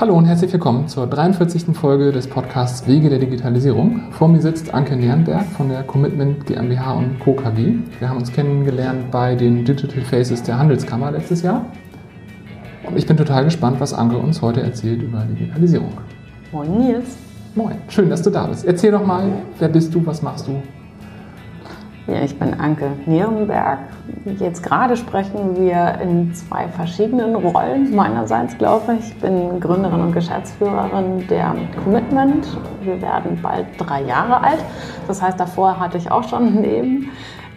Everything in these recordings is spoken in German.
Hallo und herzlich willkommen zur 43. Folge des Podcasts Wege der Digitalisierung. Vor mir sitzt Anke Nernberg von der Commitment GmbH und Co. KG. Wir haben uns kennengelernt bei den Digital Faces der Handelskammer letztes Jahr. Und ich bin total gespannt, was Anke uns heute erzählt über Digitalisierung. Moin Nils. Moin, schön, dass du da bist. Erzähl doch mal, wer bist du, was machst du? Ja, ich bin Anke Nierenberg. Jetzt gerade sprechen wir in zwei verschiedenen Rollen. Meinerseits glaube ich, ich bin Gründerin und Geschäftsführerin der Commitment. Wir werden bald drei Jahre alt. Das heißt, davor hatte ich auch schon ein Leben.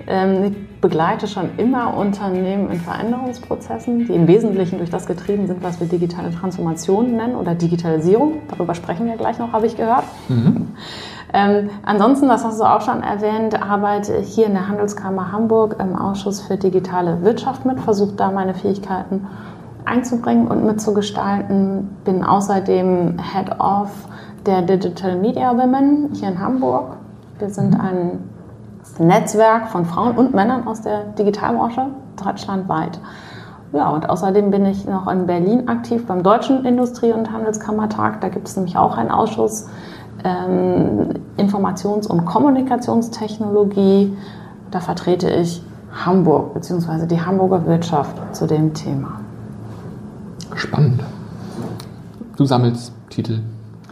Ähm, ich begleite schon immer Unternehmen in Veränderungsprozessen, die im Wesentlichen durch das getrieben sind, was wir digitale Transformation nennen oder Digitalisierung. Darüber sprechen wir gleich noch, habe ich gehört. Mhm. Ähm, ansonsten, das hast du auch schon erwähnt, arbeite ich hier in der Handelskammer Hamburg im Ausschuss für digitale Wirtschaft mit, versuche da meine Fähigkeiten einzubringen und mitzugestalten. Bin außerdem Head of der Digital Media Women hier in Hamburg. Wir sind ein Netzwerk von Frauen und Männern aus der Digitalbranche deutschlandweit. Ja, und außerdem bin ich noch in Berlin aktiv beim Deutschen Industrie- und Handelskammertag. Da gibt es nämlich auch einen Ausschuss ähm, Informations- und Kommunikationstechnologie. Da vertrete ich Hamburg bzw. die Hamburger Wirtschaft zu dem Thema. Spannend. Du sammelst Titel.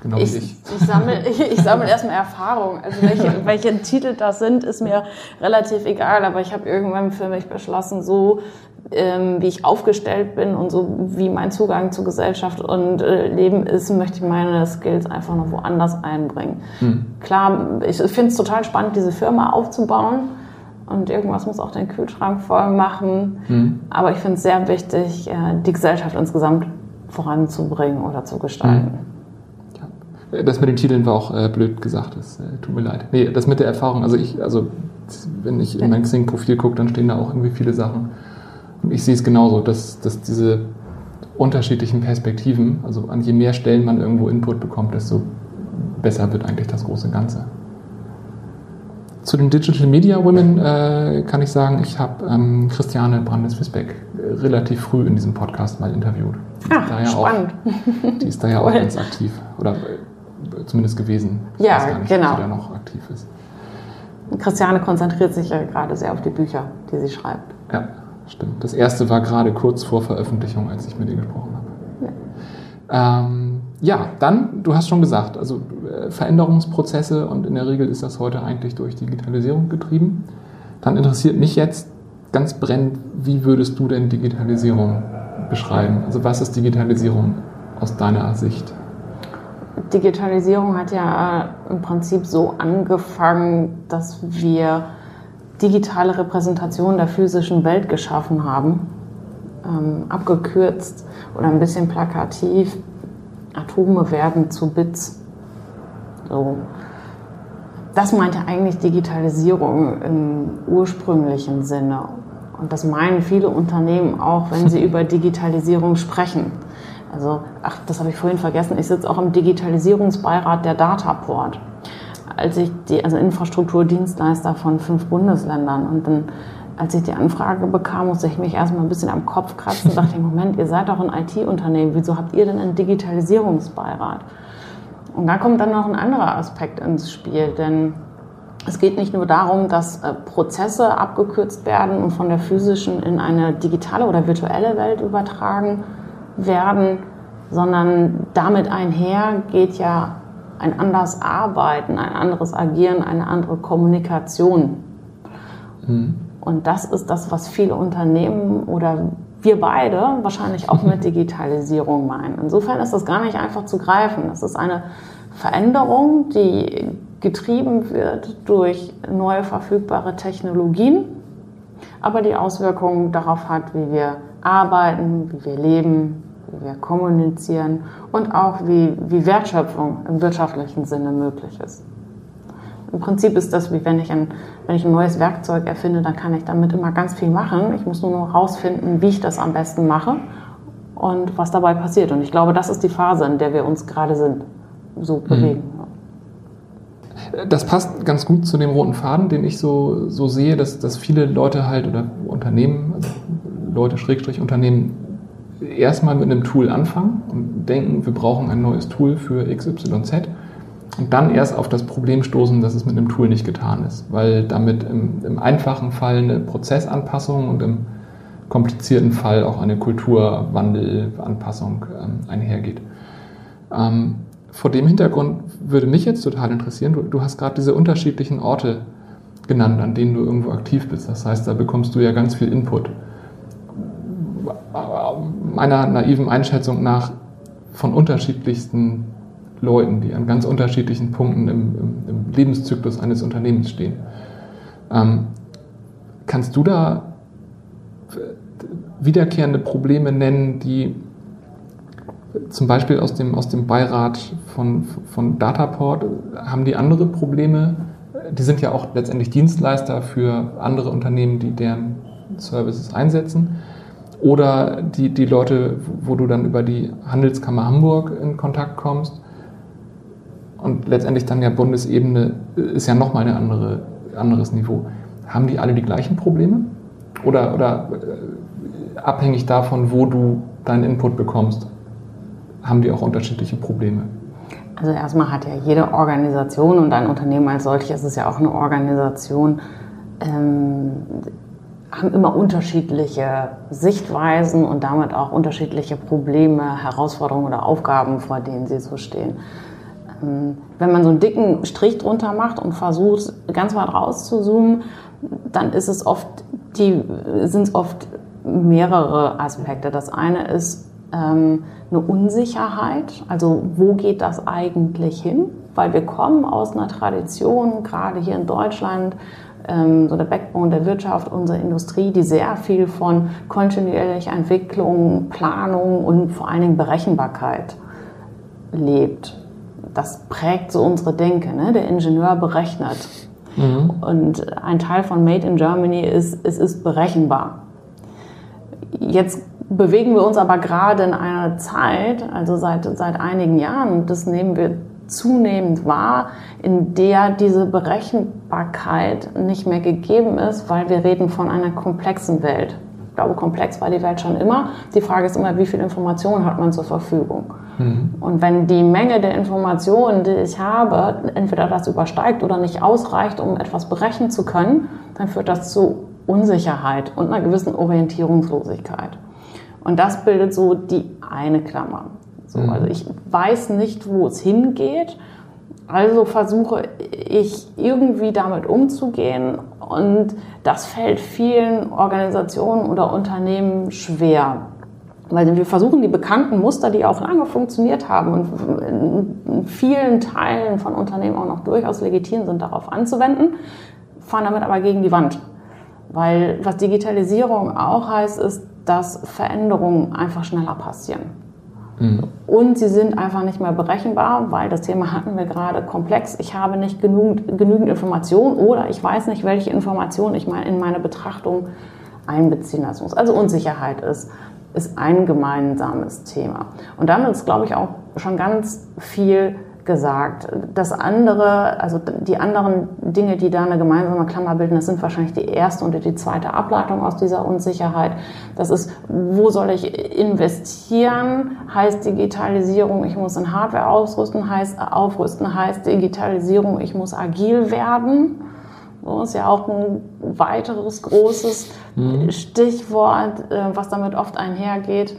Genau ich, wie ich. Ich sammle, ich, ich sammle erstmal Erfahrung. Also welche, welche Titel das sind, ist mir relativ egal. Aber ich habe irgendwann für mich beschlossen, so ähm, wie ich aufgestellt bin und so wie mein Zugang zu Gesellschaft und äh, Leben ist, möchte ich meine Skills einfach noch woanders einbringen. Hm. Klar, ich finde es total spannend, diese Firma aufzubauen. Und irgendwas muss auch den Kühlschrank voll machen. Hm. Aber ich finde es sehr wichtig, äh, die Gesellschaft insgesamt voranzubringen oder zu gestalten. Hm. Das mit den Titeln war auch äh, blöd gesagt, das äh, tut mir leid. Nee, das mit der Erfahrung, also ich, also wenn ich in mein Xing-Profil gucke, dann stehen da auch irgendwie viele Sachen. Und ich sehe es genauso, dass, dass diese unterschiedlichen Perspektiven, also an je mehr Stellen man irgendwo Input bekommt, desto besser wird eigentlich das große Ganze. Zu den Digital Media Women äh, kann ich sagen, ich habe ähm, Christiane Brandes-Fisbeck relativ früh in diesem Podcast mal interviewt. Die Ach, ja spannend. Auch, die ist da ja auch ganz aktiv. Oder zumindest gewesen. Ich ja, nicht, genau. Da noch aktiv ist. Christiane konzentriert sich ja gerade sehr auf die Bücher, die sie schreibt. Ja, stimmt. Das erste war gerade kurz vor Veröffentlichung, als ich mit ihr gesprochen habe. Ja. Ähm, ja, dann, du hast schon gesagt, also äh, Veränderungsprozesse und in der Regel ist das heute eigentlich durch Digitalisierung getrieben. Dann interessiert mich jetzt ganz brennend, wie würdest du denn Digitalisierung beschreiben? Also was ist Digitalisierung aus deiner Sicht? Digitalisierung hat ja im Prinzip so angefangen, dass wir digitale Repräsentationen der physischen Welt geschaffen haben. Ähm, abgekürzt oder ein bisschen plakativ. Atome werden zu Bits. So. Das meinte eigentlich Digitalisierung im ursprünglichen Sinne. Und das meinen viele Unternehmen auch, wenn sie über Digitalisierung sprechen. Also, ach, das habe ich vorhin vergessen, ich sitze auch im Digitalisierungsbeirat der Dataport. Als ich die, also Infrastrukturdienstleister von fünf Bundesländern und dann, als ich die Anfrage bekam, musste ich mich erstmal ein bisschen am Kopf kratzen und dachte, Moment, ihr seid doch ein IT-Unternehmen, wieso habt ihr denn einen Digitalisierungsbeirat? Und da kommt dann noch ein anderer Aspekt ins Spiel, denn es geht nicht nur darum, dass äh, Prozesse abgekürzt werden und von der physischen in eine digitale oder virtuelle Welt übertragen werden, sondern damit einher geht ja ein anderes Arbeiten, ein anderes Agieren, eine andere Kommunikation. Mhm. Und das ist das, was viele Unternehmen oder wir beide wahrscheinlich auch mit Digitalisierung meinen. Insofern ist das gar nicht einfach zu greifen. Das ist eine Veränderung, die getrieben wird durch neue verfügbare Technologien, aber die Auswirkungen darauf hat, wie wir arbeiten, wie wir leben, wie wir kommunizieren und auch wie, wie Wertschöpfung im wirtschaftlichen Sinne möglich ist. Im Prinzip ist das wie wenn ich, ein, wenn ich ein neues Werkzeug erfinde, dann kann ich damit immer ganz viel machen. Ich muss nur noch herausfinden, wie ich das am besten mache und was dabei passiert. Und ich glaube, das ist die Phase, in der wir uns gerade sind, so mhm. bewegen. Das passt ganz gut zu dem roten Faden, den ich so, so sehe, dass, dass viele Leute halt oder Unternehmen, also Leute, Schrägstrich Unternehmen, erstmal mit einem Tool anfangen und denken, wir brauchen ein neues Tool für XYZ und dann erst auf das Problem stoßen, dass es mit einem Tool nicht getan ist, weil damit im, im einfachen Fall eine Prozessanpassung und im komplizierten Fall auch eine Kulturwandelanpassung ähm, einhergeht. Ähm, vor dem Hintergrund würde mich jetzt total interessieren, du, du hast gerade diese unterschiedlichen Orte genannt, an denen du irgendwo aktiv bist. Das heißt, da bekommst du ja ganz viel Input. Meiner naiven Einschätzung nach von unterschiedlichsten Leuten, die an ganz unterschiedlichen Punkten im, im, im Lebenszyklus eines Unternehmens stehen. Ähm, kannst du da wiederkehrende Probleme nennen, die zum Beispiel aus dem, aus dem Beirat von, von Dataport, haben die andere Probleme? Die sind ja auch letztendlich Dienstleister für andere Unternehmen, die deren Services einsetzen. Oder die, die Leute, wo du dann über die Handelskammer Hamburg in Kontakt kommst. Und letztendlich dann ja Bundesebene ist ja nochmal ein andere, anderes Niveau. Haben die alle die gleichen Probleme? Oder, oder äh, abhängig davon, wo du deinen Input bekommst, haben die auch unterschiedliche Probleme? Also erstmal hat ja jede Organisation und ein Unternehmen als solches ist ja auch eine Organisation, ähm, haben immer unterschiedliche Sichtweisen und damit auch unterschiedliche Probleme, Herausforderungen oder Aufgaben, vor denen sie so stehen. Ähm, wenn man so einen dicken Strich drunter macht und versucht, ganz weit rauszuzoomen, dann ist es oft die, sind es oft mehrere Aspekte. Das eine ist ähm, eine Unsicherheit, also wo geht das eigentlich hin? Weil wir kommen aus einer Tradition, gerade hier in Deutschland, ähm, so der Backbone der Wirtschaft, unsere Industrie, die sehr viel von kontinuierlicher Entwicklung, Planung und vor allen Dingen Berechenbarkeit lebt. Das prägt so unsere Denke. Ne? Der Ingenieur berechnet. Mhm. Und ein Teil von Made in Germany ist, es ist berechenbar. Jetzt bewegen wir uns aber gerade in einer Zeit, also seit, seit einigen Jahren, das nehmen wir zunehmend wahr, in der diese Berechenbarkeit nicht mehr gegeben ist, weil wir reden von einer komplexen Welt. Ich glaube, komplex war die Welt schon immer. Die Frage ist immer, wie viel Information hat man zur Verfügung? Mhm. Und wenn die Menge der Informationen, die ich habe, entweder das übersteigt oder nicht ausreicht, um etwas berechnen zu können, dann führt das zu Unsicherheit und einer gewissen Orientierungslosigkeit. Und das bildet so die eine Klammer. So, mhm. Also ich weiß nicht, wo es hingeht. Also versuche ich irgendwie damit umzugehen und das fällt vielen Organisationen oder Unternehmen schwer. Weil wir versuchen die bekannten Muster, die auch lange funktioniert haben und in vielen Teilen von Unternehmen auch noch durchaus legitim sind, darauf anzuwenden, fahren damit aber gegen die Wand. Weil was Digitalisierung auch heißt, ist, dass Veränderungen einfach schneller passieren. Mhm. Und sie sind einfach nicht mehr berechenbar, weil das Thema hatten wir gerade komplex. Ich habe nicht genügend, genügend Informationen oder ich weiß nicht, welche Informationen ich in meine Betrachtung einbeziehen lassen muss. Also Unsicherheit ist ist ein gemeinsames Thema. Und damit ist, glaube ich, auch schon ganz viel gesagt. Das andere, also die anderen Dinge, die da eine gemeinsame Klammer bilden, das sind wahrscheinlich die erste und die zweite Ableitung aus dieser Unsicherheit. Das ist, wo soll ich investieren? Heißt Digitalisierung, ich muss in Hardware ausrüsten, heißt aufrüsten, heißt Digitalisierung, ich muss agil werden. Das ist ja auch ein weiteres großes mhm. Stichwort, äh, was damit oft einhergeht.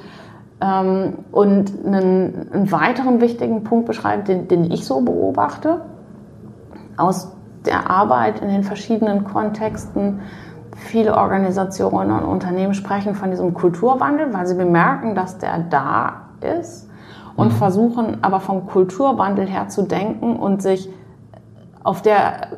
Ähm, und einen, einen, weiteren wichtigen Punkt beschreibt, den, den ich so beobachte, aus der Arbeit in den verschiedenen Kontexten. Viele Organisationen und Unternehmen sprechen von diesem Kulturwandel, weil sie bemerken, dass der da ist und mhm. versuchen aber vom Kulturwandel her zu denken und sich auf der,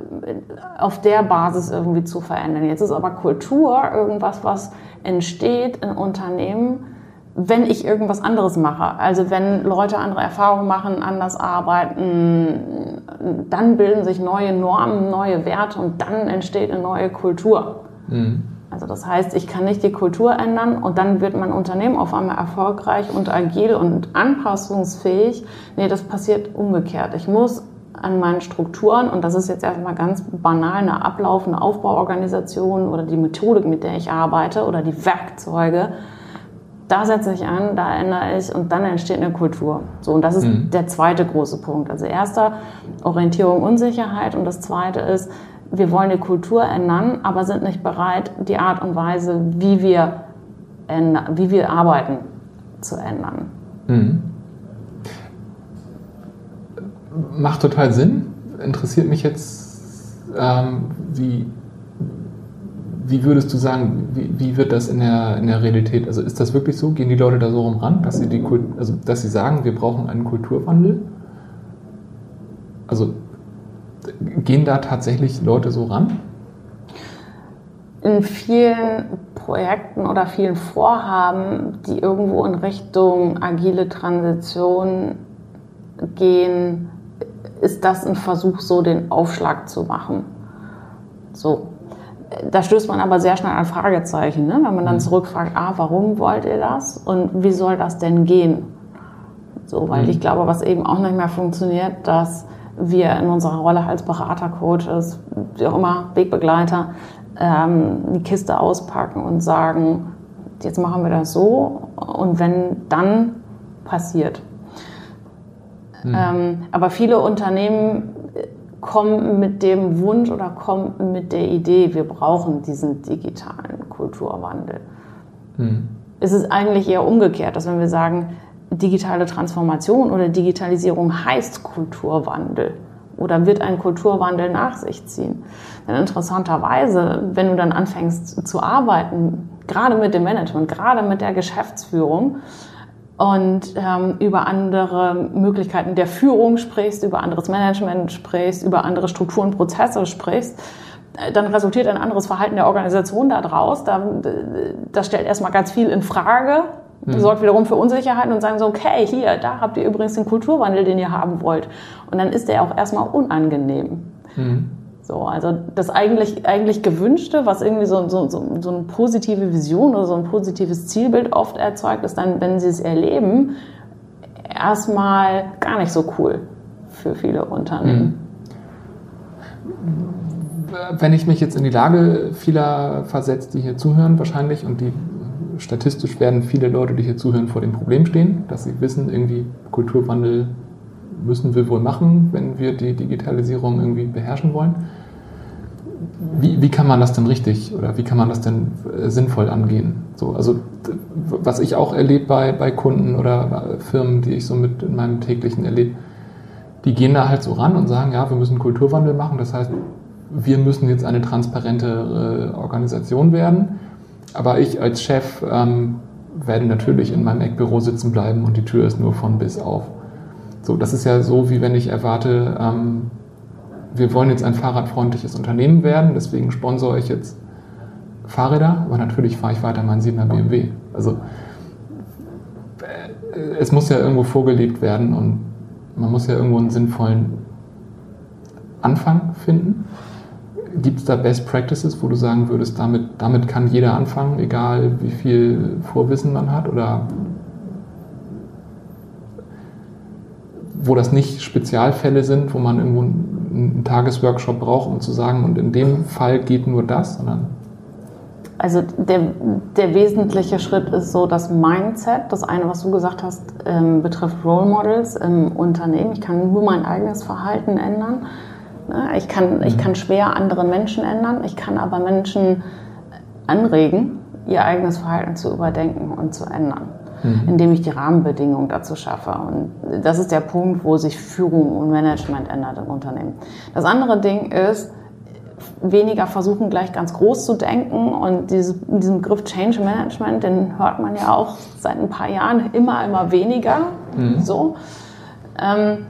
auf der Basis irgendwie zu verändern. Jetzt ist aber Kultur irgendwas, was entsteht in Unternehmen, wenn ich irgendwas anderes mache. Also wenn Leute andere Erfahrungen machen, anders arbeiten, dann bilden sich neue Normen, neue Werte und dann entsteht eine neue Kultur. Mhm. Also das heißt, ich kann nicht die Kultur ändern und dann wird mein Unternehmen auf einmal erfolgreich und agil und anpassungsfähig. Nee, das passiert umgekehrt. Ich muss an meinen Strukturen und das ist jetzt erstmal ganz banal eine ablaufende Aufbauorganisation oder die Methodik, mit der ich arbeite oder die Werkzeuge da setze ich an, da ändere ich und dann entsteht eine Kultur. So, und das ist mhm. der zweite große Punkt. Also erster, Orientierung, Unsicherheit und das zweite ist, wir wollen die Kultur ändern, aber sind nicht bereit, die Art und Weise, wie wir, ändern, wie wir arbeiten, zu ändern. Mhm. Macht total Sinn. Interessiert mich jetzt, ähm, wie wie würdest du sagen, wie, wie, wird das in der, in der Realität? Also ist das wirklich so? Gehen die Leute da so rum ran, dass sie, die, also, dass sie sagen, wir brauchen einen Kulturwandel? Also gehen da tatsächlich Leute so ran? In vielen Projekten oder vielen Vorhaben, die irgendwo in Richtung agile Transition gehen, ist das ein Versuch, so den Aufschlag zu machen. So, da stößt man aber sehr schnell an Fragezeichen, ne? wenn man dann mhm. zurückfragt, ah, warum wollt ihr das und wie soll das denn gehen? So, weil mhm. ich glaube, was eben auch nicht mehr funktioniert, dass wir in unserer Rolle als Berater, Coaches, wie auch immer, Wegbegleiter, ähm, die Kiste auspacken und sagen, jetzt machen wir das so und wenn dann passiert. Mhm. Ähm, aber viele Unternehmen kommen mit dem Wunsch oder kommen mit der Idee, wir brauchen diesen digitalen Kulturwandel. Mhm. Es ist eigentlich eher umgekehrt, dass wenn wir sagen, digitale Transformation oder Digitalisierung heißt Kulturwandel oder wird ein Kulturwandel nach sich ziehen. Denn interessanterweise, wenn du dann anfängst zu arbeiten, gerade mit dem Management, gerade mit der Geschäftsführung, und ähm, über andere Möglichkeiten der Führung sprichst, über anderes Management sprichst, über andere Strukturen, Prozesse sprichst, äh, dann resultiert ein anderes Verhalten der Organisation daraus. Da, das stellt erstmal ganz viel in Frage, mhm. sorgt wiederum für Unsicherheiten und sagen so, okay, hier, da habt ihr übrigens den Kulturwandel, den ihr haben wollt. Und dann ist der auch erstmal unangenehm. Mhm. So, also das eigentlich, eigentlich Gewünschte, was irgendwie so, so, so, so eine positive Vision oder so ein positives Zielbild oft erzeugt, ist dann, wenn sie es erleben, erstmal gar nicht so cool für viele Unternehmen. Mhm. Wenn ich mich jetzt in die Lage vieler versetzt, die hier zuhören wahrscheinlich und die statistisch werden viele Leute, die hier zuhören, vor dem Problem stehen, dass sie wissen, irgendwie Kulturwandel müssen wir wohl machen, wenn wir die Digitalisierung irgendwie beherrschen wollen. Wie, wie kann man das denn richtig oder wie kann man das denn äh, sinnvoll angehen? So, also was ich auch erlebe bei, bei Kunden oder Firmen, die ich so mit in meinem täglichen erlebe, die gehen da halt so ran und sagen, ja, wir müssen Kulturwandel machen. Das heißt, wir müssen jetzt eine transparente äh, Organisation werden. Aber ich als Chef ähm, werde natürlich in meinem Eckbüro sitzen bleiben und die Tür ist nur von bis auf. So, das ist ja so, wie wenn ich erwarte, ähm, wir wollen jetzt ein fahrradfreundliches Unternehmen werden, deswegen sponsore ich jetzt Fahrräder, aber natürlich fahre ich weiter meinen 7er BMW. Also äh, es muss ja irgendwo vorgelebt werden und man muss ja irgendwo einen sinnvollen Anfang finden. Gibt es da Best Practices, wo du sagen würdest, damit, damit kann jeder anfangen, egal wie viel Vorwissen man hat? Oder wo das nicht Spezialfälle sind, wo man irgendwo einen Tagesworkshop braucht, um zu sagen, und in dem Fall geht nur das, sondern also der, der wesentliche Schritt ist so das Mindset. Das eine, was du gesagt hast, ähm, betrifft Role Models im Unternehmen. Ich kann nur mein eigenes Verhalten ändern. Ne? Ich kann, ich mhm. kann schwer andere Menschen ändern. Ich kann aber Menschen anregen, ihr eigenes Verhalten zu überdenken und zu ändern mhm. indem ich die Rahmenbedingungen dazu schaffe. Und das ist der Punkt, wo sich Führung und Management ändert im Unternehmen. Das andere Ding ist, weniger versuchen, gleich ganz groß zu denken. Und diese, diesen Begriff Change Management, den hört man ja auch seit ein paar Jahren immer, immer weniger. Mhm. So. Ähm,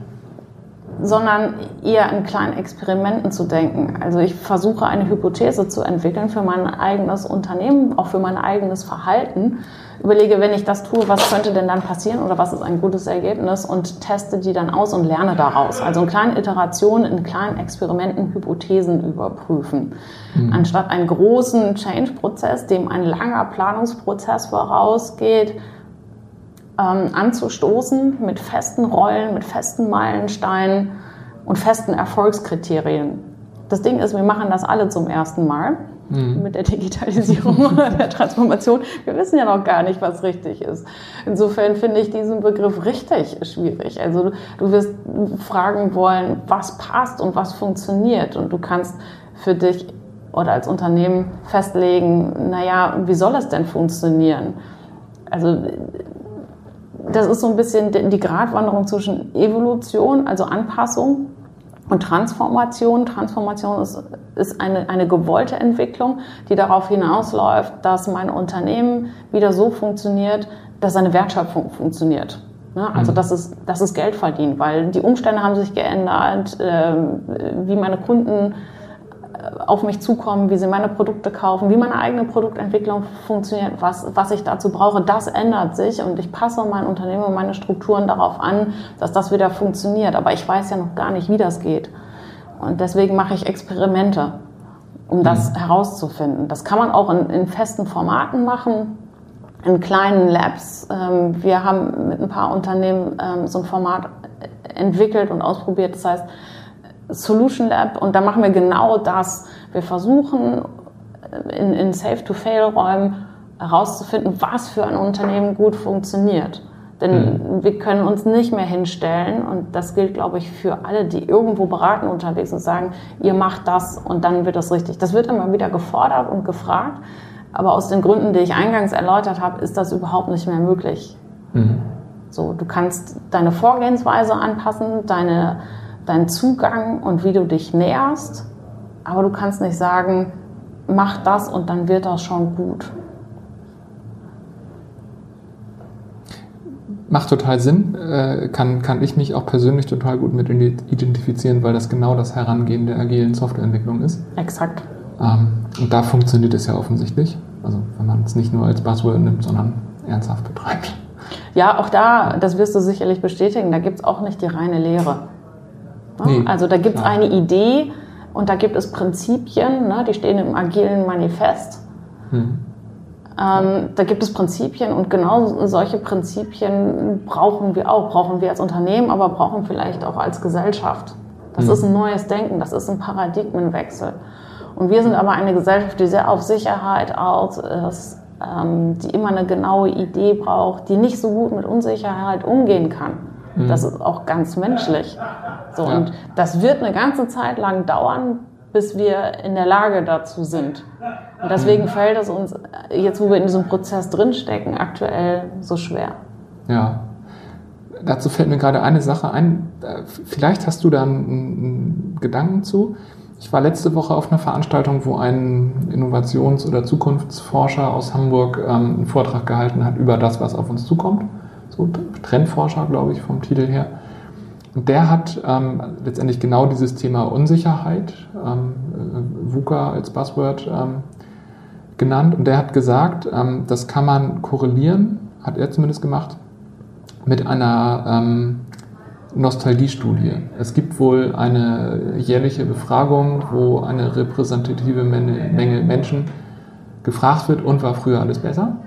sondern eher in kleinen Experimenten zu denken. Also ich versuche eine Hypothese zu entwickeln für mein eigenes Unternehmen, auch für mein eigenes Verhalten. Überlege, wenn ich das tue, was könnte denn dann passieren oder was ist ein gutes Ergebnis und teste die dann aus und lerne daraus. Also in kleinen Iterationen, in kleinen Experimenten Hypothesen überprüfen. Mhm. Anstatt einen großen Change-Prozess, dem ein langer Planungsprozess vorausgeht, ähm, anzustoßen mit festen Rollen, mit festen Meilensteinen und festen Erfolgskriterien. Das Ding ist, wir machen das alle zum ersten Mal. mhm. mit der Digitalisierung oder der Transformation. Wir wissen ja noch gar nicht, was richtig ist. Insofern finde ich diesen Begriff richtig schwierig. Also du wirst fragen wollen, was passt und was funktioniert. Und du kannst für dich oder als Unternehmen festlegen, naja, wie soll es denn funktionieren? Also das ist so ein bisschen die Gratwanderung zwischen Evolution, also Anpassung und Transformation. Transformation ist, ist eine, eine gewollte Entwicklung, die darauf hinausläuft, dass mein Unternehmen wieder so funktioniert, dass seine Wertschöpfung funktioniert. Ne? Also mhm. das ist, das ist Geld verdienen, weil die Umstände haben sich geändert, äh, wie meine Kunden auf mich zukommen, wie sie meine Produkte kaufen, wie meine eigene Produktentwicklung funktioniert, was, was ich dazu brauche, das ändert sich und ich passe mein Unternehmen und meine Strukturen darauf an, dass das wieder funktioniert. Aber ich weiß ja noch gar nicht, wie das geht. Und deswegen mache ich Experimente, um das mhm. herauszufinden. Das kann man auch in, in festen Formaten machen, in kleinen Labs. Ähm, wir haben mit ein paar Unternehmen ähm, so ein Format entwickelt und ausprobiert. Das heißt, Solution Lab und da machen wir genau das. Wir versuchen in, in Safe-to-Fail-Räumen herauszufinden, was für ein Unternehmen gut funktioniert. Denn mhm. wir können uns nicht mehr hinstellen und das gilt, glaube ich, für alle, die irgendwo beraten unterwegs und sagen, ihr macht das und dann wird das richtig. Das wird immer wieder gefordert und gefragt, aber aus den Gründen, die ich eingangs erläutert habe, ist das überhaupt nicht mehr möglich. Mhm. So, du kannst deine Vorgehensweise anpassen, deine deinen Zugang und wie du dich näherst, aber du kannst nicht sagen, mach das und dann wird das schon gut. Macht total Sinn, äh, kann, kann ich mich auch persönlich total gut mit identifizieren, weil das genau das Herangehen der agilen Softwareentwicklung ist. Exakt. Ähm, und da funktioniert es ja offensichtlich. Also wenn man es nicht nur als Buzzword nimmt, sondern ernsthaft betreibt. Ja, auch da, das wirst du sicherlich bestätigen, da gibt es auch nicht die reine Lehre. Ne? Nee, also da gibt es eine Idee und da gibt es Prinzipien, ne? die stehen im agilen Manifest. Hm. Ähm, da gibt es Prinzipien und genau solche Prinzipien brauchen wir auch, brauchen wir als Unternehmen, aber brauchen vielleicht auch als Gesellschaft. Das hm. ist ein neues Denken, das ist ein Paradigmenwechsel. Und wir sind aber eine Gesellschaft, die sehr auf Sicherheit aus ist, ähm, die immer eine genaue Idee braucht, die nicht so gut mit Unsicherheit umgehen kann. Mhm. Das ist auch ganz menschlich. So, ja. Und das wird eine ganze Zeit lang dauern, bis wir in der Lage dazu sind. Und deswegen mhm. fällt es uns, jetzt wo wir in diesem Prozess drinstecken, aktuell so schwer. Ja. Dazu fällt mir gerade eine Sache ein. Vielleicht hast du da einen Gedanken zu. Ich war letzte Woche auf einer Veranstaltung, wo ein Innovations- oder Zukunftsforscher aus Hamburg ähm, einen Vortrag gehalten hat über das, was auf uns zukommt so Trendforscher, glaube ich, vom Titel her. Und der hat ähm, letztendlich genau dieses Thema Unsicherheit, ähm, äh, VUCA als Buzzword ähm, genannt. Und der hat gesagt, ähm, das kann man korrelieren, hat er zumindest gemacht, mit einer ähm, Nostalgiestudie. Es gibt wohl eine jährliche Befragung, wo eine repräsentative Menge, Menge Menschen gefragt wird, und war früher alles besser?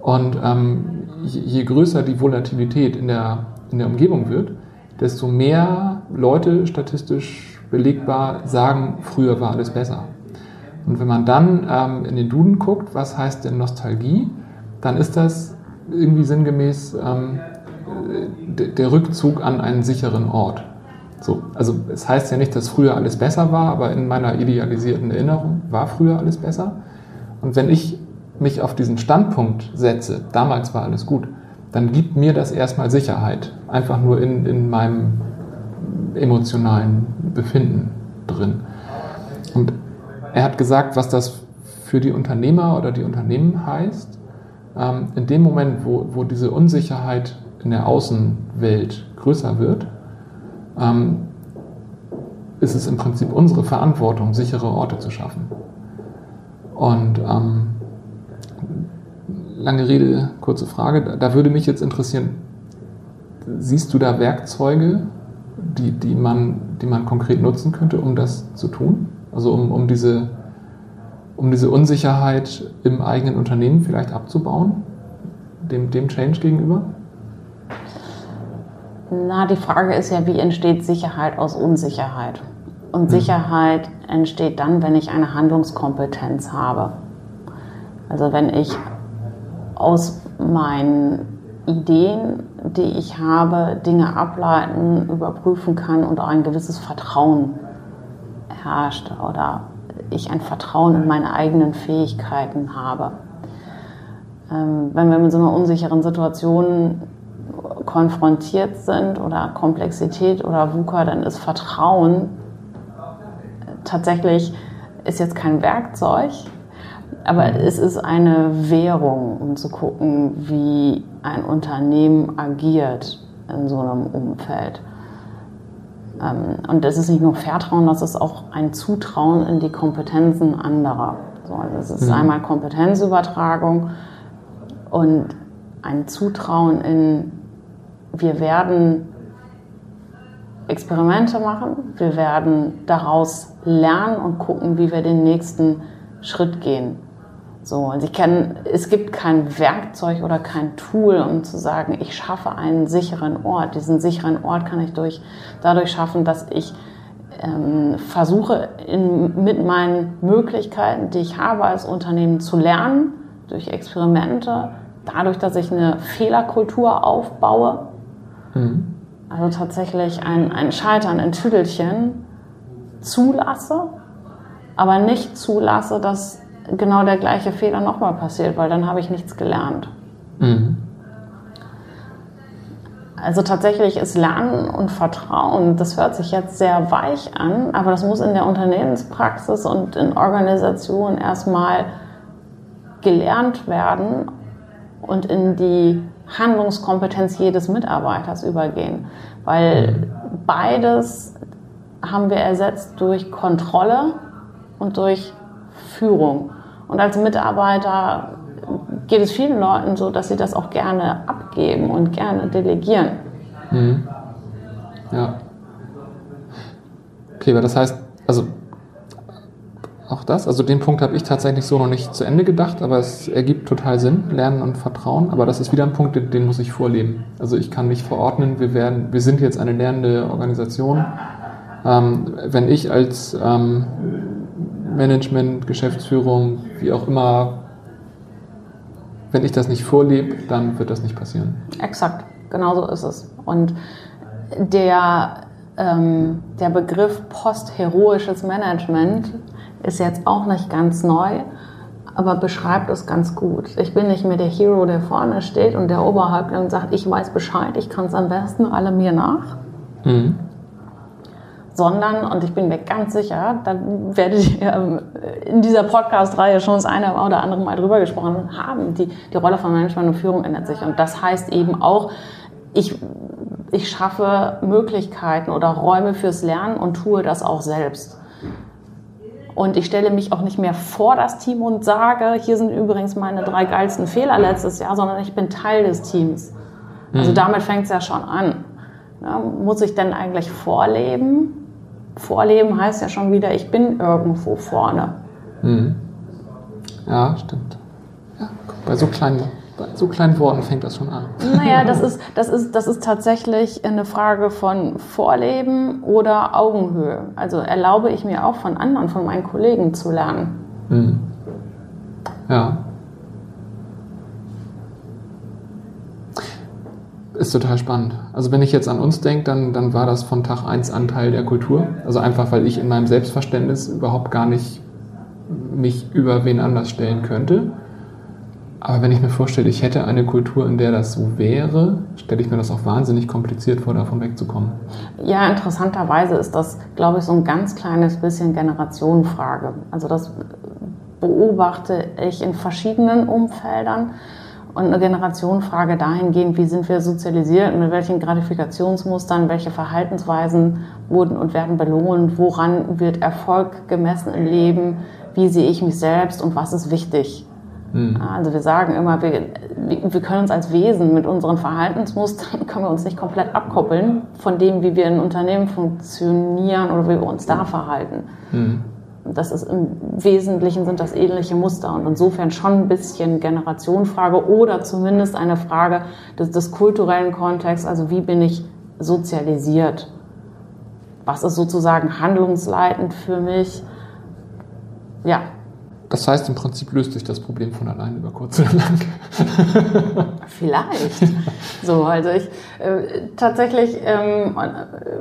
Und ähm, je größer die Volatilität in der, in der Umgebung wird, desto mehr Leute statistisch belegbar sagen, früher war alles besser. Und wenn man dann ähm, in den Duden guckt, was heißt denn Nostalgie, dann ist das irgendwie sinngemäß ähm, der Rückzug an einen sicheren Ort. So, also es heißt ja nicht, dass früher alles besser war, aber in meiner idealisierten Erinnerung war früher alles besser. Und wenn ich mich auf diesen Standpunkt setze, damals war alles gut, dann gibt mir das erstmal Sicherheit. Einfach nur in, in meinem emotionalen Befinden drin. Und er hat gesagt, was das für die Unternehmer oder die Unternehmen heißt. Ähm, in dem Moment, wo, wo diese Unsicherheit in der Außenwelt größer wird, ähm, ist es im Prinzip unsere Verantwortung, sichere Orte zu schaffen. Und ähm, lange Rede, kurze Frage. Da würde mich jetzt interessieren, siehst du da Werkzeuge, die, die, man, die man konkret nutzen könnte, um das zu tun? Also um, um, diese, um diese Unsicherheit im eigenen Unternehmen vielleicht abzubauen, dem, dem Change gegenüber? Na, die Frage ist ja, wie entsteht Sicherheit aus Unsicherheit? Und mhm. Sicherheit entsteht dann, wenn ich eine Handlungskompetenz habe. Also wenn ich aus meinen Ideen, die ich habe, Dinge ableiten, überprüfen kann und auch ein gewisses Vertrauen herrscht oder ich ein Vertrauen in meine eigenen Fähigkeiten habe. Ähm, wenn wir mit so einer unsicheren Situation konfrontiert sind oder Komplexität oder VUCA, dann ist Vertrauen tatsächlich ist jetzt kein Werkzeug, aber es ist eine Währung, um zu gucken, wie ein Unternehmen agiert in so einem Umfeld. Ähm, und das ist nicht nur Vertrauen, das ist auch ein Zutrauen in die Kompetenzen anderer. das ist mhm. einmal Kompetenzübertragung und ein Zutrauen in, wir werden Experimente machen, wir werden daraus lernen und gucken, wie wir den nächsten Schritt gehen. So, und ich kann, es gibt kein Werkzeug oder kein Tool, um zu sagen, ich schaffe einen sicheren Ort. Diesen sicheren Ort kann ich durch, dadurch schaffen, dass ich ähm, versuche, in, mit meinen Möglichkeiten, die ich habe als Unternehmen, zu lernen, durch Experimente, dadurch, dass ich eine Fehlerkultur aufbaue. Mhm. Also tatsächlich ein, ein Scheitern in Tüdelchen zulasse, aber nicht zulasse, dass genau der gleiche Fehler nochmal passiert, weil dann habe ich nichts gelernt. Mhm. Also tatsächlich ist Lernen und Vertrauen, das hört sich jetzt sehr weich an, aber das muss in der Unternehmenspraxis und in Organisationen erstmal gelernt werden und in die Handlungskompetenz jedes Mitarbeiters übergehen. Weil beides haben wir ersetzt durch Kontrolle und durch Führung. Und als Mitarbeiter geht es vielen Leuten so, dass sie das auch gerne abgeben und gerne delegieren. Mhm. Ja. Okay, aber das heißt, also auch das, also den Punkt habe ich tatsächlich so noch nicht zu Ende gedacht, aber es ergibt total Sinn, Lernen und Vertrauen. Aber das ist wieder ein Punkt, den, den muss ich vorleben. Also ich kann nicht verordnen, wir werden, wir sind jetzt eine lernende Organisation. Ähm, wenn ich als ähm, Management, Geschäftsführung, wie auch immer, wenn ich das nicht vorlebe, dann wird das nicht passieren. Exakt, genau so ist es. Und der, ähm, der Begriff postheroisches Management ist jetzt auch nicht ganz neu, aber beschreibt es ganz gut. Ich bin nicht mehr der Hero, der vorne steht und der Oberhäuptling sagt, ich weiß Bescheid, ich kann es am besten, alle mir nach. Mhm sondern, und ich bin mir ganz sicher, da werdet ihr ähm, in dieser Podcast-Reihe schon das eine oder andere Mal drüber gesprochen haben, die, die Rolle von Management und Führung ändert sich. Und das heißt eben auch, ich, ich schaffe Möglichkeiten oder Räume fürs Lernen und tue das auch selbst. Und ich stelle mich auch nicht mehr vor das Team und sage, hier sind übrigens meine drei geilsten Fehler letztes Jahr, sondern ich bin Teil des Teams. Also mhm. damit fängt es ja schon an. Ja, muss ich denn eigentlich vorleben? Vorleben heißt ja schon wieder, ich bin irgendwo vorne. Mhm. Ja, stimmt. Ja, bei so kleinen, so kleinen Worten fängt das schon an. Naja, das ist, das, ist, das ist tatsächlich eine Frage von Vorleben oder Augenhöhe. Also erlaube ich mir auch von anderen, von meinen Kollegen zu lernen. Mhm. Ja. Ist total spannend. Also wenn ich jetzt an uns denke, dann, dann war das von Tag 1 Anteil der Kultur. Also einfach, weil ich in meinem Selbstverständnis überhaupt gar nicht mich über wen anders stellen könnte. Aber wenn ich mir vorstelle, ich hätte eine Kultur, in der das so wäre, stelle ich mir das auch wahnsinnig kompliziert vor, davon wegzukommen. Ja, interessanterweise ist das, glaube ich, so ein ganz kleines bisschen Generationenfrage. Also das beobachte ich in verschiedenen Umfeldern und eine Generationenfrage dahingehend, wie sind wir sozialisiert und mit welchen Gratifikationsmustern, welche Verhaltensweisen wurden und werden belohnt, woran wird Erfolg gemessen im Leben, wie sehe ich mich selbst und was ist wichtig. Mhm. Also wir sagen immer, wir, wir können uns als Wesen mit unseren Verhaltensmustern, können wir uns nicht komplett abkoppeln von dem, wie wir in Unternehmen funktionieren oder wie wir uns da verhalten. Mhm das ist im Wesentlichen sind das ähnliche Muster und insofern schon ein bisschen Generationenfrage oder zumindest eine Frage des, des kulturellen Kontexts, also wie bin ich sozialisiert? was ist sozusagen handlungsleitend für mich. Ja, das heißt, im Prinzip löst sich das Problem von allein über kurz oder lang. Vielleicht. So, also ich äh, tatsächlich ähm,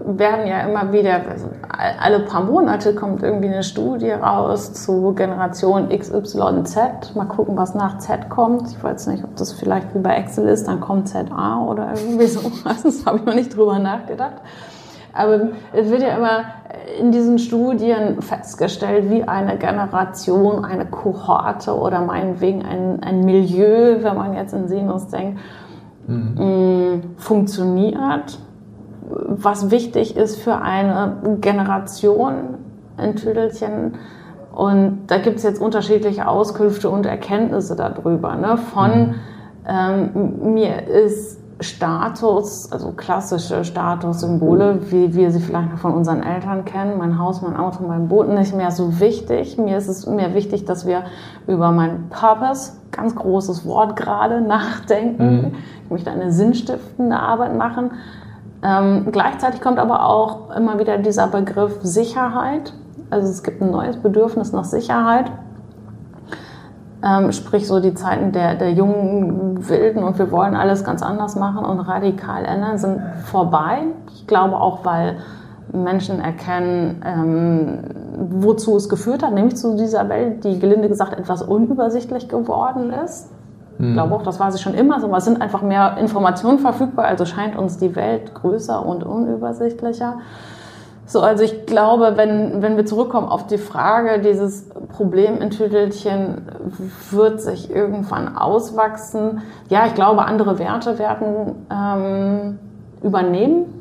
werden ja immer wieder, also alle paar Monate kommt irgendwie eine Studie raus zu Generation XYZ. Mal gucken, was nach Z kommt. Ich weiß nicht, ob das vielleicht wie bei Excel ist, dann kommt ZA oder irgendwie so. Das habe ich noch nicht drüber nachgedacht. Aber es wird ja immer in diesen Studien festgestellt, wie eine Generation, eine Kohorte oder meinetwegen ein, ein Milieu, wenn man jetzt in Sinus denkt, mhm. funktioniert. Was wichtig ist für eine Generation in Tüdelchen. Und da gibt es jetzt unterschiedliche Auskünfte und Erkenntnisse darüber. Ne? Von mhm. ähm, mir ist Status, also klassische Statussymbole, wie wir sie vielleicht noch von unseren Eltern kennen, mein Haus, mein Auto, mein Boot, nicht mehr so wichtig. Mir ist es mehr wichtig, dass wir über meinen Purpose, ganz großes Wort gerade, nachdenken. Mhm. Ich möchte eine sinnstiftende Arbeit machen. Ähm, gleichzeitig kommt aber auch immer wieder dieser Begriff Sicherheit. Also es gibt ein neues Bedürfnis nach Sicherheit. Ähm, sprich so die Zeiten der, der jungen Wilden und wir wollen alles ganz anders machen und radikal ändern, sind vorbei. Ich glaube auch, weil Menschen erkennen, ähm, wozu es geführt hat, nämlich zu dieser Welt, die gelinde gesagt etwas unübersichtlich geworden ist. Ich hm. glaube auch, das war sie schon immer so, aber es sind einfach mehr Informationen verfügbar, also scheint uns die Welt größer und unübersichtlicher. So, also ich glaube, wenn, wenn wir zurückkommen auf die Frage, dieses Problem in Tüdelchen wird sich irgendwann auswachsen. Ja, ich glaube, andere Werte werden ähm, übernehmen.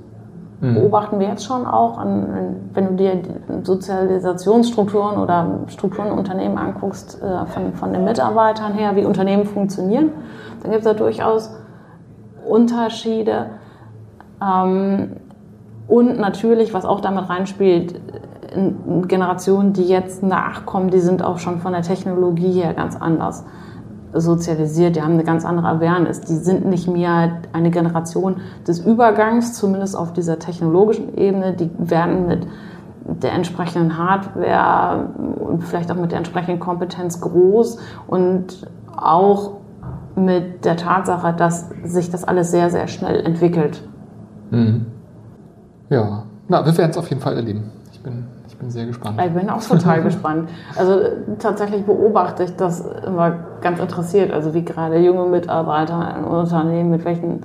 Mhm. Beobachten wir jetzt schon auch, an, wenn du dir Sozialisationsstrukturen oder Strukturen in Unternehmen anguckst, äh, von, von den Mitarbeitern her, wie Unternehmen funktionieren, dann gibt es da durchaus Unterschiede. Ähm, und natürlich, was auch damit reinspielt, Generationen, die jetzt nachkommen, die sind auch schon von der Technologie her ganz anders sozialisiert, die haben eine ganz andere Awareness. Die sind nicht mehr eine Generation des Übergangs, zumindest auf dieser technologischen Ebene. Die werden mit der entsprechenden Hardware und vielleicht auch mit der entsprechenden Kompetenz groß und auch mit der Tatsache, dass sich das alles sehr, sehr schnell entwickelt. Mhm. Ja, na, wir werden es auf jeden Fall erleben. Ich bin, ich bin sehr gespannt. Ich bin auch total gespannt. Also tatsächlich beobachte ich das immer ganz interessiert, also wie gerade junge Mitarbeiter in Unternehmen, mit welchen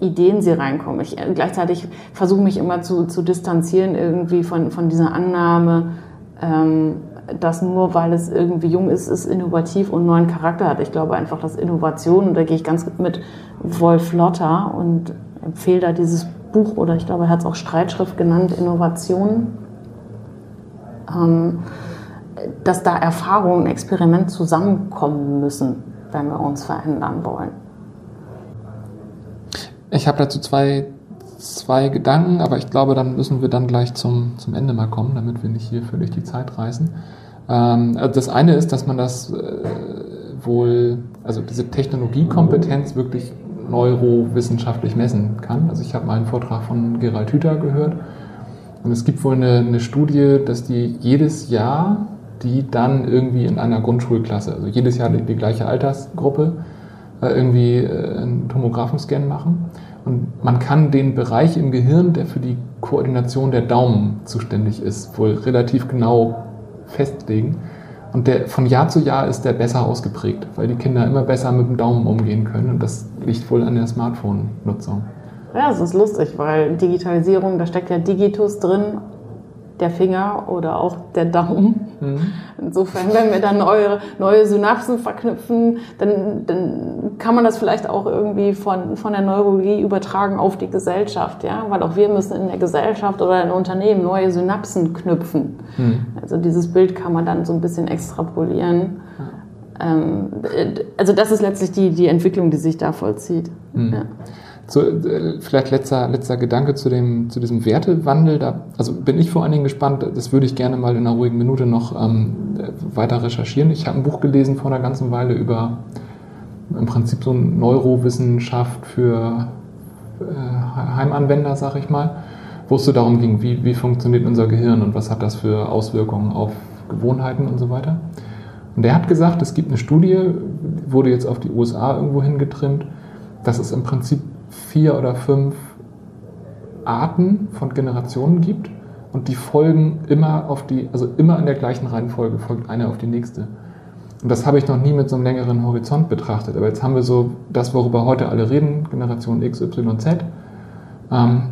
äh, Ideen sie reinkommen. Ich äh, gleichzeitig versuche mich immer zu, zu distanzieren irgendwie von, von dieser Annahme, ähm, dass nur weil es irgendwie jung ist, es innovativ und neuen Charakter hat. Ich glaube einfach, dass Innovation, und da gehe ich ganz mit Wolf Lotter und empfehle da dieses Buch oder ich glaube, er hat es auch Streitschrift genannt, Innovation, ähm, dass da Erfahrung und Experiment zusammenkommen müssen, wenn wir uns verändern wollen. Ich habe dazu zwei, zwei Gedanken, aber ich glaube, dann müssen wir dann gleich zum, zum Ende mal kommen, damit wir nicht hier völlig die Zeit reißen. Ähm, also das eine ist, dass man das äh, wohl, also diese Technologiekompetenz wirklich neurowissenschaftlich messen kann. Also ich habe mal einen Vortrag von Gerald Hüther gehört und es gibt wohl eine, eine Studie, dass die jedes Jahr die dann irgendwie in einer Grundschulklasse, also jedes Jahr die, die gleiche Altersgruppe, äh, irgendwie äh, einen Tomographenscan machen. Und man kann den Bereich im Gehirn, der für die Koordination der Daumen zuständig ist, wohl relativ genau festlegen. Und der, von Jahr zu Jahr ist der besser ausgeprägt, weil die Kinder immer besser mit dem Daumen umgehen können. Und das liegt wohl an der Smartphone-Nutzung. Ja, es ist lustig, weil Digitalisierung, da steckt ja Digitus drin der Finger oder auch der Daumen. Mhm. Insofern, wenn wir dann neue, neue Synapsen verknüpfen, dann, dann kann man das vielleicht auch irgendwie von, von der Neurologie übertragen auf die Gesellschaft, ja, weil auch wir müssen in der Gesellschaft oder in Unternehmen neue Synapsen knüpfen. Mhm. Also dieses Bild kann man dann so ein bisschen extrapolieren. Ähm, also das ist letztlich die, die Entwicklung, die sich da vollzieht. Mhm. Ja. So, äh, vielleicht letzter, letzter Gedanke zu, dem, zu diesem Wertewandel. Da, also bin ich vor allen Dingen gespannt, das würde ich gerne mal in einer ruhigen Minute noch ähm, weiter recherchieren. Ich habe ein Buch gelesen vor einer ganzen Weile über im Prinzip so eine Neurowissenschaft für äh, Heimanwender, sag ich mal, wo es so darum ging, wie, wie funktioniert unser Gehirn und was hat das für Auswirkungen auf Gewohnheiten und so weiter. Und er hat gesagt, es gibt eine Studie, wurde jetzt auf die USA irgendwo hingetrimmt, dass es im Prinzip vier oder fünf Arten von Generationen gibt und die folgen immer auf die, also immer in der gleichen Reihenfolge, folgt eine auf die nächste. Und das habe ich noch nie mit so einem längeren Horizont betrachtet. Aber jetzt haben wir so das, worüber heute alle reden, Generation X, Y, Z. Ähm,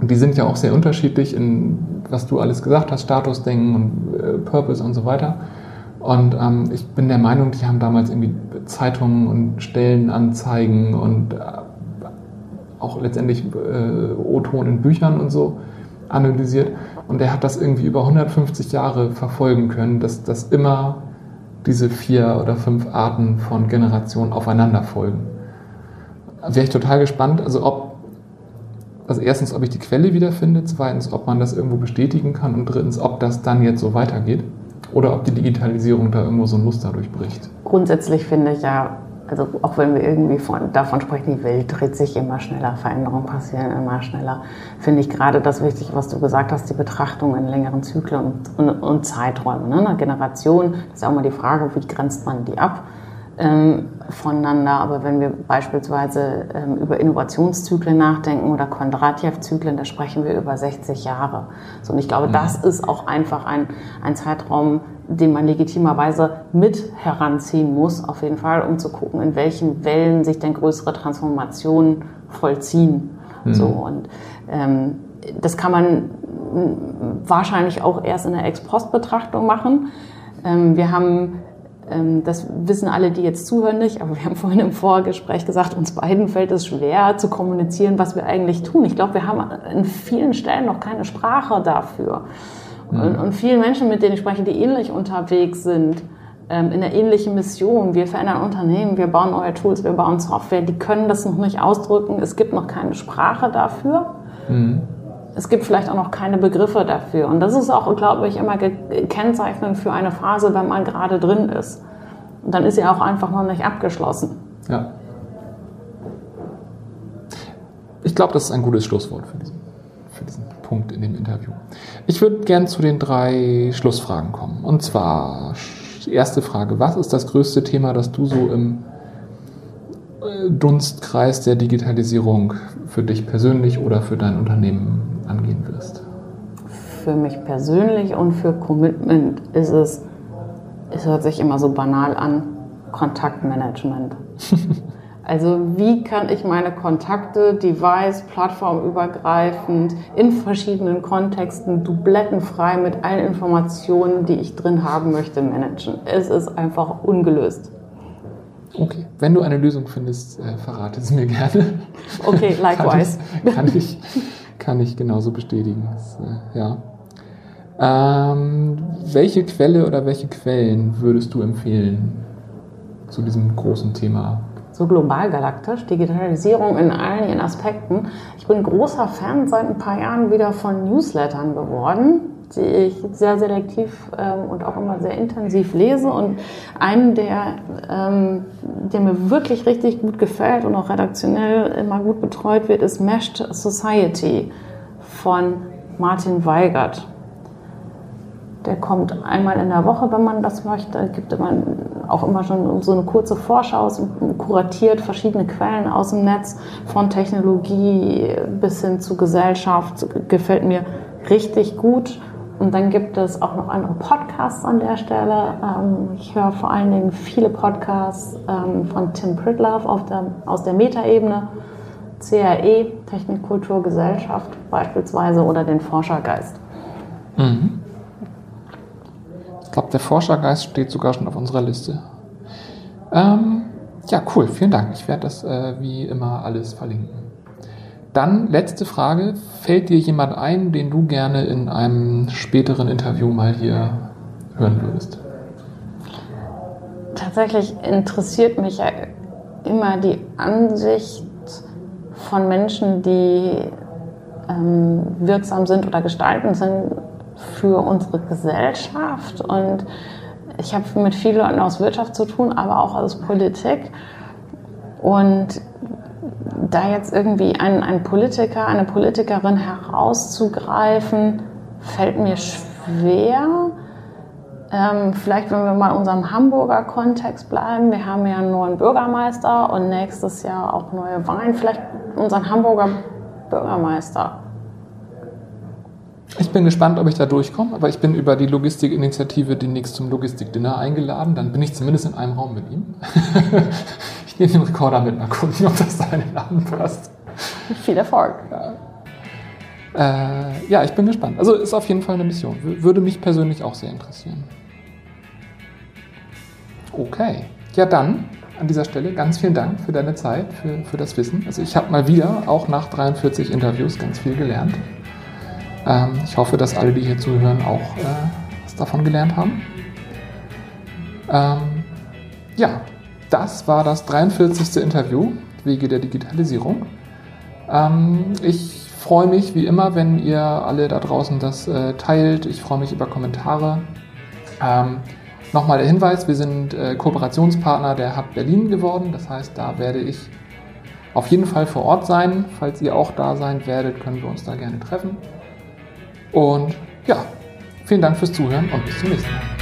und die sind ja auch sehr unterschiedlich in, was du alles gesagt hast, Statusdenken und äh, Purpose und so weiter. Und ähm, ich bin der Meinung, die haben damals irgendwie Zeitungen und Stellenanzeigen und äh, auch letztendlich äh, O-Ton in Büchern und so analysiert. Und er hat das irgendwie über 150 Jahre verfolgen können, dass, dass immer diese vier oder fünf Arten von Generationen aufeinander folgen. Wäre ich total gespannt, also ob, also erstens, ob ich die Quelle wiederfinde, zweitens, ob man das irgendwo bestätigen kann und drittens, ob das dann jetzt so weitergeht oder ob die Digitalisierung da irgendwo so ein Muster durchbricht. Grundsätzlich finde ich ja, also auch wenn wir irgendwie von, davon sprechen, die Welt dreht sich immer schneller, Veränderungen passieren immer schneller, finde ich gerade das wichtig, was du gesagt hast, die Betrachtung in längeren Zyklen und, und, und Zeiträumen. Ne? Eine Generation, das ist ja auch mal die Frage, wie grenzt man die ab? Ähm, voneinander. Aber wenn wir beispielsweise ähm, über Innovationszyklen nachdenken oder Kondratjew-Zyklen, da sprechen wir über 60 Jahre. So, und ich glaube, mhm. das ist auch einfach ein, ein Zeitraum, den man legitimerweise mit heranziehen muss, auf jeden Fall, um zu gucken, in welchen Wellen sich denn größere Transformationen vollziehen. Mhm. So, und ähm, das kann man wahrscheinlich auch erst in der Ex-Post-Betrachtung machen. Ähm, wir haben ähm, das wissen alle, die jetzt zuhören, nicht, aber wir haben vorhin im Vorgespräch gesagt, uns beiden fällt es schwer zu kommunizieren, was wir eigentlich tun. Ich glaube, wir haben in vielen Stellen noch keine Sprache dafür. Mhm. Und, und vielen Menschen, mit denen ich spreche, die ähnlich unterwegs sind, ähm, in einer ähnlichen Mission, wir verändern Unternehmen, wir bauen neue Tools, wir bauen Software, die können das noch nicht ausdrücken. Es gibt noch keine Sprache dafür. Mhm es gibt vielleicht auch noch keine Begriffe dafür. Und das ist auch, glaube ich, immer kennzeichnend für eine Phase, wenn man gerade drin ist. Und dann ist sie auch einfach noch nicht abgeschlossen. Ja. Ich glaube, das ist ein gutes Schlusswort für diesen Punkt in dem Interview. Ich würde gern zu den drei Schlussfragen kommen. Und zwar, erste Frage, was ist das größte Thema, das du so im äh, Dunstkreis der Digitalisierung für dich persönlich oder für dein Unternehmen angehen wirst? Für mich persönlich und für Commitment ist es, es hört sich immer so banal an, Kontaktmanagement. Also wie kann ich meine Kontakte, Device, plattformübergreifend, in verschiedenen Kontexten, dublettenfrei mit allen Informationen, die ich drin haben möchte, managen? Es ist einfach ungelöst. Okay, wenn du eine Lösung findest, äh, verrate sie mir gerne. Okay, likewise. kann, ich, kann ich kann ich genauso bestätigen. Das, äh, ja. Ähm, welche Quelle oder welche Quellen würdest du empfehlen zu diesem großen Thema? So global galaktisch, Digitalisierung in allen ihren Aspekten. Ich bin großer Fan seit ein paar Jahren wieder von Newslettern geworden, die ich sehr selektiv ähm, und auch immer sehr intensiv lese. Und einen, der, ähm, der mir wirklich richtig gut gefällt und auch redaktionell immer gut betreut wird, ist Meshed Society von Martin Weigert. Der kommt einmal in der Woche, wenn man das möchte. Gibt immer auch immer schon so eine kurze Vorschau, kuratiert verschiedene Quellen aus dem Netz, von Technologie bis hin zu Gesellschaft. Gefällt mir richtig gut und dann gibt es auch noch andere Podcasts an der Stelle. Ähm, ich höre vor allen Dingen viele Podcasts ähm, von Tim Pritlove aus der Metaebene, CRE, Technik, Kultur, Gesellschaft beispielsweise oder den Forschergeist. Mhm. Glaube, der Forschergeist steht sogar schon auf unserer Liste. Ähm, ja, cool, vielen Dank. Ich werde das äh, wie immer alles verlinken. Dann letzte Frage. Fällt dir jemand ein, den du gerne in einem späteren Interview mal hier hören würdest? Tatsächlich interessiert mich ja immer die Ansicht von Menschen, die ähm, wirksam sind oder gestaltend sind für unsere Gesellschaft. Und ich habe mit vielen Leuten aus Wirtschaft zu tun, aber auch aus Politik. Und da jetzt irgendwie ein, ein Politiker, eine Politikerin herauszugreifen, fällt mir schwer. Ähm, vielleicht, wenn wir mal in unserem Hamburger Kontext bleiben. Wir haben ja einen neuen Bürgermeister und nächstes Jahr auch neue Wahlen. Vielleicht unseren Hamburger Bürgermeister. Ich bin gespannt, ob ich da durchkomme, aber ich bin über die Logistikinitiative demnächst zum Logistikdinner eingeladen. Dann bin ich zumindest in einem Raum mit ihm. ich nehme den Rekorder mit, mal gucken, ob das da in den Laden passt. Viel Erfolg. Ja. Äh, ja, ich bin gespannt. Also ist auf jeden Fall eine Mission. Würde mich persönlich auch sehr interessieren. Okay. Ja, dann an dieser Stelle ganz vielen Dank für deine Zeit, für, für das Wissen. Also ich habe mal wieder, auch nach 43 Interviews, ganz viel gelernt. Ähm, ich hoffe, dass alle, die hier zuhören, auch äh, was davon gelernt haben. Ähm, ja, das war das 43. Interview Wege der Digitalisierung. Ähm, ich freue mich wie immer, wenn ihr alle da draußen das äh, teilt. Ich freue mich über Kommentare. Ähm, Nochmal der Hinweis, wir sind äh, Kooperationspartner der Hub Berlin geworden. Das heißt, da werde ich auf jeden Fall vor Ort sein. Falls ihr auch da sein werdet, können wir uns da gerne treffen. Und ja, vielen Dank fürs Zuhören und bis zum nächsten Mal.